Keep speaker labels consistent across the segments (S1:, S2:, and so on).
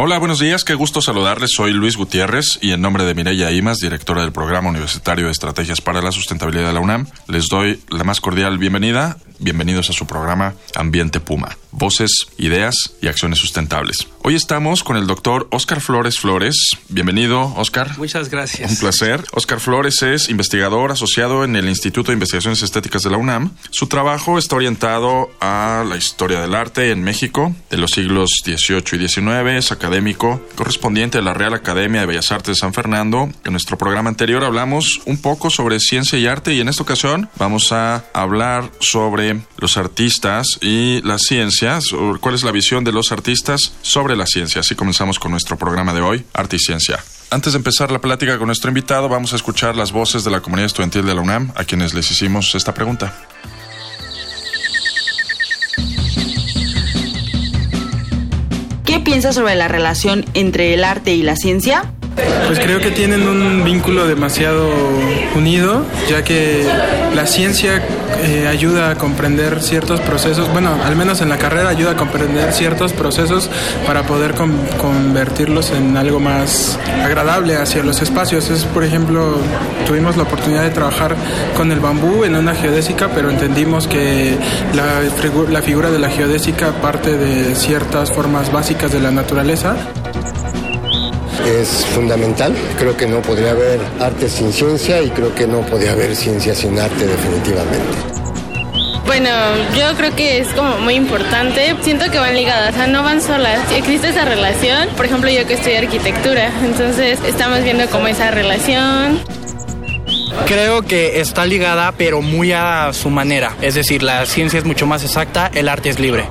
S1: Hola, buenos días, qué gusto saludarles. Soy Luis Gutiérrez y en nombre de Mireya Imas, directora del Programa Universitario de Estrategias para la Sustentabilidad de la UNAM, les doy la más cordial bienvenida. Bienvenidos a su programa Ambiente Puma, voces, ideas y acciones sustentables. Hoy estamos con el doctor Oscar Flores Flores. Bienvenido, Oscar.
S2: Muchas gracias.
S1: Un placer. Oscar Flores es investigador asociado en el Instituto de Investigaciones Estéticas de la UNAM. Su trabajo está orientado a la historia del arte en México de los siglos XVIII y XIX. Es académico correspondiente a la Real Academia de Bellas Artes de San Fernando. En nuestro programa anterior hablamos un poco sobre ciencia y arte y en esta ocasión vamos a hablar sobre los artistas y las ciencias, cuál es la visión de los artistas sobre la ciencia. Así comenzamos con nuestro programa de hoy, Arte y Ciencia. Antes de empezar la plática con nuestro invitado, vamos a escuchar las voces de la comunidad estudiantil de la UNAM, a quienes les hicimos esta pregunta.
S3: ¿Qué piensas sobre la relación entre el arte y la ciencia?
S4: Pues creo que tienen un vínculo demasiado unido, ya que la ciencia eh, ayuda a comprender ciertos procesos, bueno, al menos en la carrera ayuda a comprender ciertos procesos para poder convertirlos en algo más agradable hacia los espacios. Es, por ejemplo, tuvimos la oportunidad de trabajar con el bambú en una geodésica, pero entendimos que la, la figura de la geodésica parte de ciertas formas básicas de la naturaleza
S5: es fundamental. Creo que no podría haber arte sin ciencia y creo que no podría haber ciencia sin arte definitivamente.
S6: Bueno, yo creo que es como muy importante. Siento que van ligadas, o sea, no van solas. Existe esa relación. Por ejemplo, yo que estudio arquitectura, entonces estamos viendo como esa relación.
S7: Creo que está ligada, pero muy a su manera. Es decir, la ciencia es mucho más exacta, el arte es libre.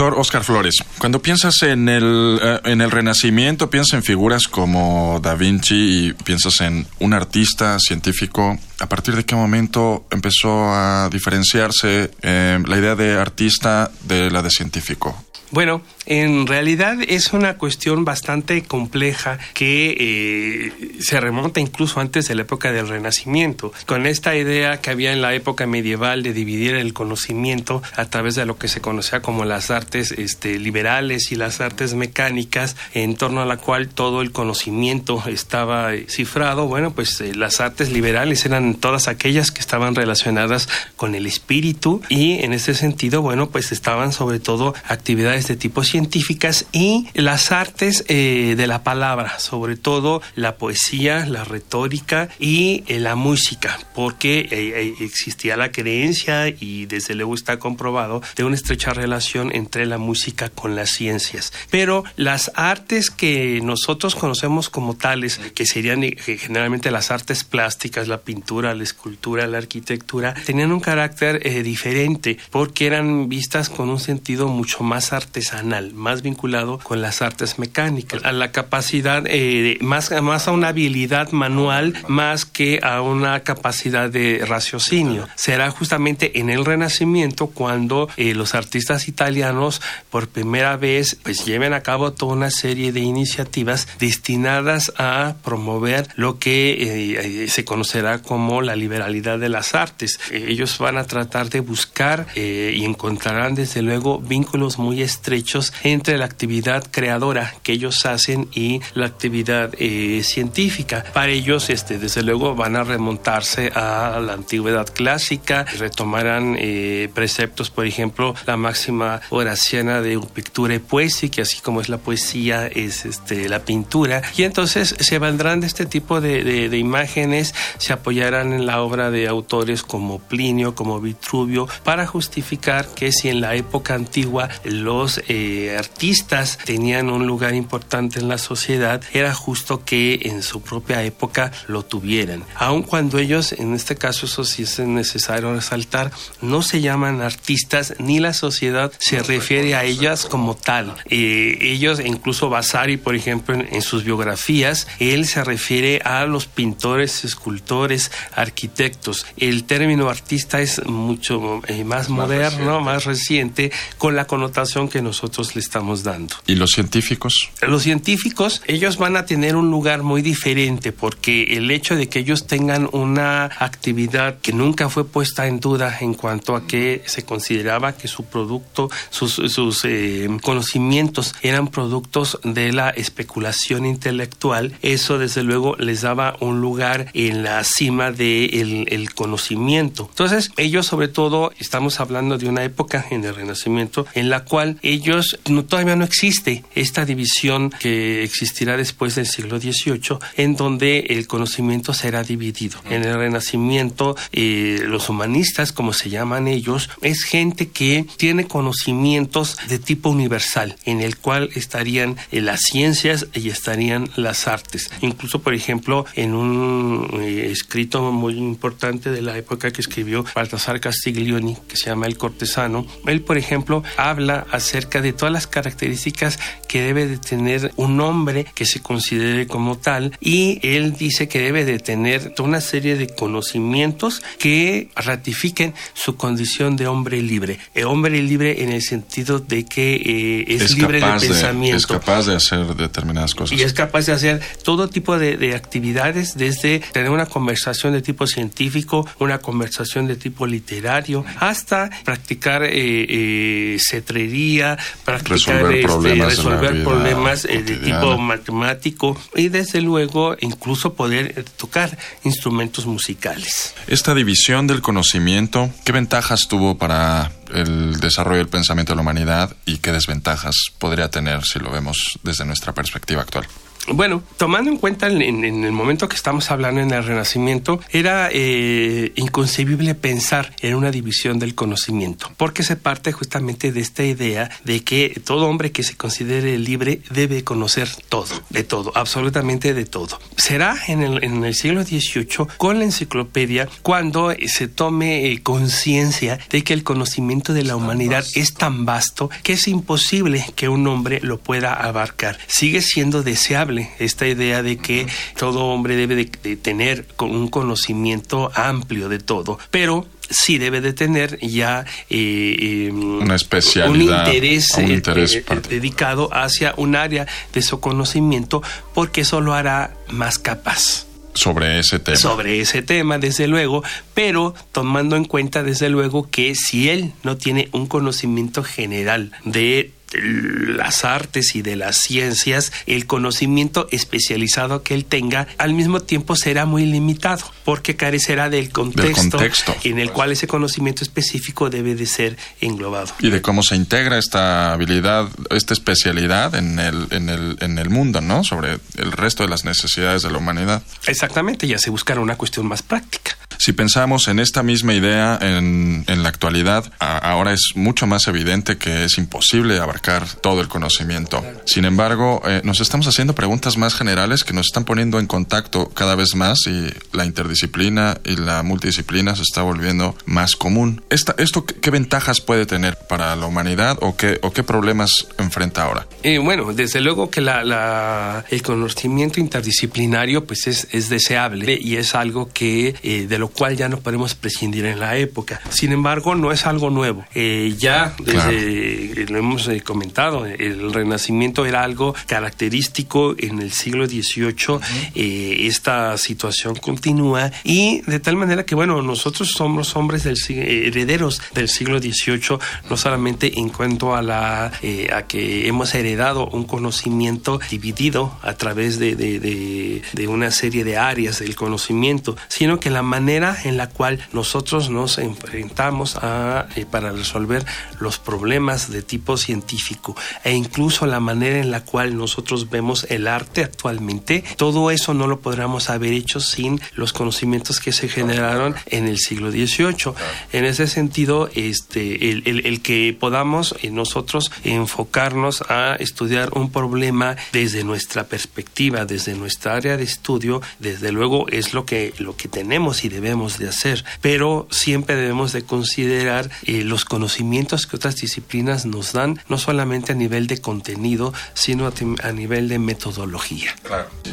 S1: Doctor Oscar Flores, cuando piensas en el, eh, en el Renacimiento, piensas en figuras como Da Vinci y piensas en un artista científico. ¿A partir de qué momento empezó a diferenciarse eh, la idea de artista de la de científico?
S2: Bueno, en realidad es una cuestión bastante compleja que eh, se remonta incluso antes de la época del Renacimiento, con esta idea que había en la época medieval de dividir el conocimiento a través de lo que se conocía como las artes este, liberales y las artes mecánicas, en torno a la cual todo el conocimiento estaba eh, cifrado. Bueno, pues eh, las artes liberales eran todas aquellas que estaban relacionadas con el espíritu y en ese sentido, bueno, pues estaban sobre todo actividades de tipo científicas y las artes eh, de la palabra, sobre todo la poesía, la retórica y eh, la música, porque eh, existía la creencia y desde luego está comprobado de una estrecha relación entre la música con las ciencias. Pero las artes que nosotros conocemos como tales, que serían generalmente las artes plásticas, la pintura, la escultura, la arquitectura, tenían un carácter diferente porque eran vistas con un sentido mucho más artístico artesanal, más vinculado con las artes mecánicas, a la capacidad, eh, más, más a una habilidad manual, más que a una capacidad de raciocinio. Será justamente en el Renacimiento cuando eh, los artistas italianos por primera vez pues lleven a cabo toda una serie de iniciativas destinadas a promover lo que eh, se conocerá como la liberalidad de las artes. ellos van a tratar de buscar y encontrarán desde luego vínculos muy estrechos estrechos entre la actividad creadora que ellos hacen y la actividad eh, científica. Para ellos, este, desde luego, van a remontarse a la antigüedad clásica, retomarán eh, preceptos, por ejemplo, la máxima horaciana de pictura y poesía, que así como es la poesía, es este, la pintura. Y entonces se valdrán de este tipo de, de, imágenes, se apoyarán en la obra de autores como Plinio, como Vitruvio, para justificar que si en la época antigua los eh, artistas tenían un lugar importante en la sociedad, era justo que en su propia época lo tuvieran. Aun cuando ellos, en este caso eso sí es necesario resaltar, no se llaman artistas ni la sociedad se refiere a ellas como tal. Eh, ellos, incluso Vasari, por ejemplo, en, sus biografías, él se refiere a los pintores, escultores, arquitectos. El término artista es mucho eh, más, moderno, más reciente, con la connotación que nosotros le estamos dando.
S1: ¿Y los científicos?
S2: Los científicos, ellos van a tener un lugar muy diferente porque el hecho de que ellos tengan una actividad que nunca fue puesta en duda en cuanto a que se consideraba que su producto, sus, sus eh, conocimientos eran productos de la especulación intelectual, eso desde luego les daba un lugar en la cima del de el conocimiento. Entonces, ellos sobre todo, estamos hablando de una época en el Renacimiento en la cual ellos no, todavía no existe esta división que existirá después del siglo XVIII, en donde el conocimiento será dividido. En el Renacimiento, eh, los humanistas, como se llaman ellos, es gente que tiene conocimientos de tipo universal, en el cual estarían eh, las ciencias y estarían las artes. Incluso, por ejemplo, en un eh, escrito muy importante de la época que escribió Baltasar Castiglioni, que se llama El Cortesano, él, por ejemplo, habla acerca de todas las características que debe de tener un hombre que se considere como tal y él dice que debe de tener toda una serie de conocimientos que ratifiquen su condición de hombre libre. El hombre libre en el sentido de que eh, es, libre de pensamiento.
S1: es capaz de hacer determinadas cosas.
S2: Y es capaz de hacer todo tipo de, de actividades, desde tener una conversación de tipo científico, una conversación de tipo literario, hasta practicar eh, eh, cetrería, practicar
S1: resolver
S2: este, problemas,
S1: de,
S2: de tipo matemático y desde luego incluso poder tocar instrumentos musicales.
S1: Esta división del conocimiento, ¿qué ventajas tuvo para el desarrollo del pensamiento de la humanidad y qué desventajas podría tener si lo vemos desde nuestra perspectiva actual?
S2: Bueno, tomando en cuenta en, el momento que estamos hablando en el Renacimiento, era eh, inconcebible pensar en una división del conocimiento, porque se parte justamente de esta idea de que todo hombre que se considere libre debe conocer todo, de todo, absolutamente de todo. Será en el, en el siglo XVIII con la enciclopedia cuando se tome eh, conciencia de que el conocimiento de la humanidad es tan vasto que es imposible que un hombre lo pueda abarcar. Sigue siendo deseable esta idea de que todo hombre debe de, tener un conocimiento amplio de todo, pero sí debe de tener ya eh, em,
S1: una especialidad,
S2: un interés, un interés eh, eh, dedicado hacia un área de su conocimiento porque eso lo hará más capaz
S1: sobre ese tema.
S2: Sobre ese tema, desde luego, pero tomando en cuenta, desde luego, que si él no tiene un conocimiento general de las artes y de las ciencias, el conocimiento especializado que él tenga, al mismo tiempo será muy limitado, porque carecerá del contexto, en el cual ese conocimiento específico debe de ser englobado.
S1: Y de cómo se integra esta habilidad, esta especialidad en el, en el, en el mundo, ¿no? Sobre el resto de las necesidades de la humanidad.
S2: Exactamente, ya se buscará una cuestión más práctica.
S1: Si pensamos en esta misma idea en, en la actualidad, ahora es mucho más evidente que es imposible abarcar todo el conocimiento. Sin embargo, eh, nos estamos haciendo preguntas más generales que nos están poniendo en contacto cada vez más y la interdisciplina y la multidisciplina se está volviendo más común. Esta, ¿Esto qué, ventajas puede tener para la humanidad o qué, o qué problemas enfrenta ahora?
S2: Eh, bueno, desde luego que la, la, el conocimiento interdisciplinario pues es, es deseable y es algo que eh, de lo cual ya no podemos prescindir en la época. Sin embargo, no es algo nuevo. Eh, ya desde, lo hemos eh, comentado, el Renacimiento era algo característico en el siglo XVIII. Eh, esta situación continúa y de tal manera que, bueno, nosotros somos hombres del herederos del siglo XVIII, no solamente en cuanto a la a que hemos heredado un conocimiento dividido a través de, de, de una serie de áreas del conocimiento, sino que la manera manera en la cual nosotros nos enfrentamos a, eh, para resolver los problemas de tipo científico e incluso la manera en la cual nosotros vemos el arte actualmente, todo eso no lo podríamos haber hecho sin los conocimientos que se generaron en el siglo XVIII. En ese sentido, este, el, el, que podamos eh, nosotros enfocarnos a estudiar un problema desde nuestra perspectiva, desde nuestra área de estudio, desde luego es lo que, lo que tenemos y debemos de hacer, pero siempre debemos de considerar eh, los conocimientos que otras disciplinas nos dan, no solamente a nivel de contenido, sino a, nivel de metodología.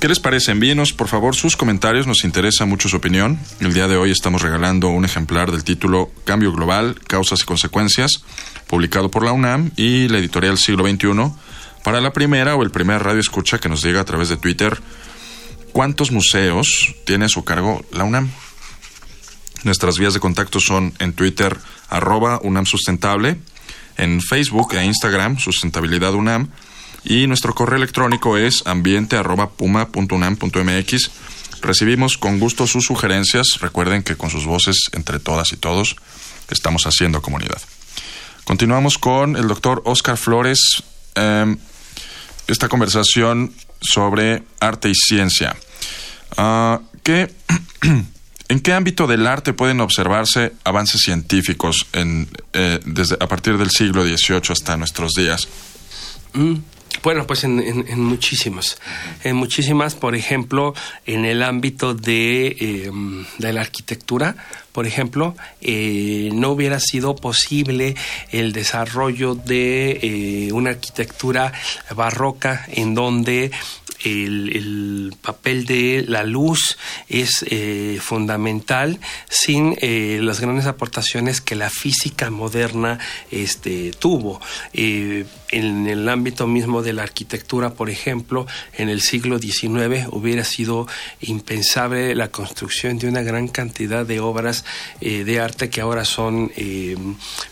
S1: ¿Qué les parece? Envíenos por favor sus comentarios, nos interesa mucho su opinión. El día de hoy estamos regalando un ejemplar del título Cambio Global, Causas y Consecuencias, publicado por la UNAM y la editorial Siglo XXI, para la primera o el primer radio escucha que nos diga a través de Twitter cuántos museos tiene a su cargo la UNAM. Nuestras vías de contacto son en Twitter, arroba UNAM Sustentable, en Facebook e Instagram, Sustentabilidad UNAM, y nuestro correo electrónico es ambiente arroba puma.unam.mx. Recibimos con gusto sus sugerencias. Recuerden que con sus voces, entre todas y todos, estamos haciendo comunidad. Continuamos con el doctor Oscar Flores. Em, esta conversación sobre arte y ciencia. Ah, ¿qué, ¿En qué ámbito del arte pueden observarse avances científicos en, eh, desde, a partir del siglo XVIII hasta nuestros días?
S2: Mm, bueno, pues en, en, muchísimas. En muchísimas, por ejemplo, en el ámbito de, eh, la arquitectura, por ejemplo, eh, no hubiera sido posible el desarrollo de una arquitectura barroca en donde el, papel de la luz es eh, fundamental sin eh, las grandes aportaciones que la física moderna este, tuvo. Eh, en el ámbito mismo de la arquitectura, por ejemplo, en el siglo XIX hubiera sido impensable la construcción de una gran cantidad de obras de arte que ahora son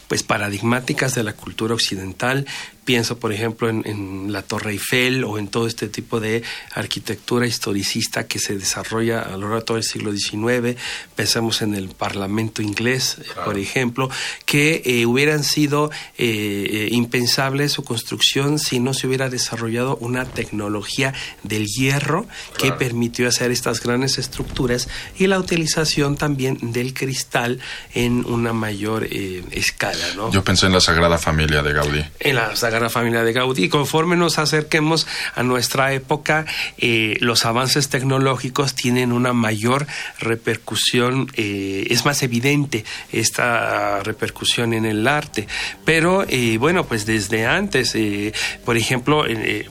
S2: pues paradigmáticas de la cultura occidental. Pienso, por ejemplo, en, la Torre Eiffel o en todo este tipo de arquitectura historicista que se desarrolla a lo largo de todo el siglo XIX. Pensamos en el Parlamento inglés, por ejemplo, que eh, hubieran sido eh, eh, impensables su construcción si no se hubiera desarrollado una tecnología del hierro que permitió hacer estas grandes estructuras y la utilización también del cristal en una mayor escala.
S1: Yo pensé en la Sagrada Familia de Gaudí.
S2: En la Sagrada Familia de Gaudí. Conforme nos acerquemos a nuestra época, eh, los avances tecnológicos tienen una mayor repercusión, eh, es más evidente esta repercusión en el arte. Pero eh, bueno, pues desde antes, por ejemplo,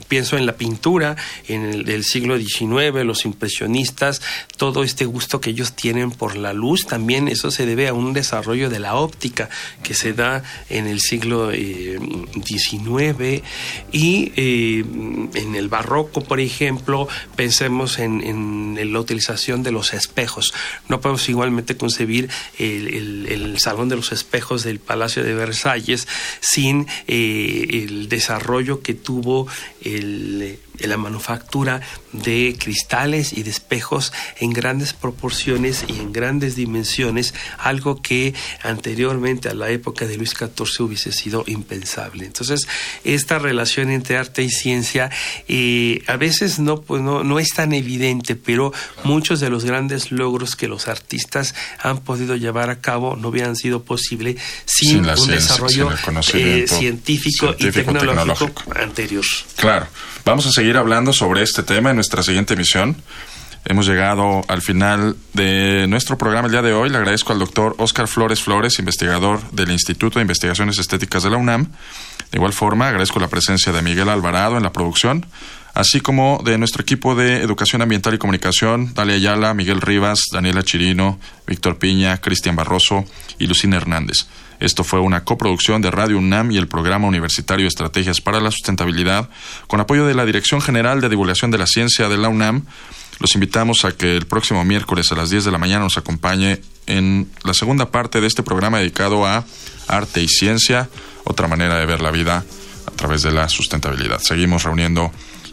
S2: pienso en la pintura en el del siglo XIX, los impresionistas, todo este gusto que ellos tienen por la luz, también eso se debe a un desarrollo de la óptica que se da en el siglo XIX y eh, en el barroco, por ejemplo, pensemos en, la utilización de los espejos. No podemos igualmente concebir el, Salón de los Espejos del Palacio de Versalles sin eh, el desarrollo que tuvo el la manufactura de cristales y de espejos en grandes proporciones y en grandes dimensiones, algo que anteriormente a la época de Luis XIV hubiese sido impensable. Entonces, esta relación entre arte y ciencia eh, a veces no, pues no, no es tan evidente, pero muchos de los grandes logros que los artistas han podido llevar a cabo no hubieran sido posible sin, un desarrollo eh, científico, y tecnológico anterior.
S1: Claro. Vamos a hablando sobre este tema en nuestra siguiente emisión. Hemos llegado al final de nuestro programa el día de hoy. Le agradezco al doctor Oscar Flores Flores, investigador del Instituto de Investigaciones Estéticas de la UNAM. De igual forma, agradezco la presencia de Miguel Alvarado en la producción, así como de nuestro equipo de Educación Ambiental y Comunicación, Dalia Ayala, Miguel Rivas, Daniela Chirino, Víctor Piña, Cristian Barroso y Lucina Hernández. Esto fue una coproducción de Radio UNAM y el Programa Universitario Estrategias para la Sustentabilidad, con apoyo de la Dirección General de Divulgación de la Ciencia de la UNAM. Los invitamos a que el próximo miércoles a las 10 de la mañana nos acompañe en la segunda parte de este programa dedicado a arte y ciencia, otra manera de ver la vida a través de la sustentabilidad. Seguimos reuniendo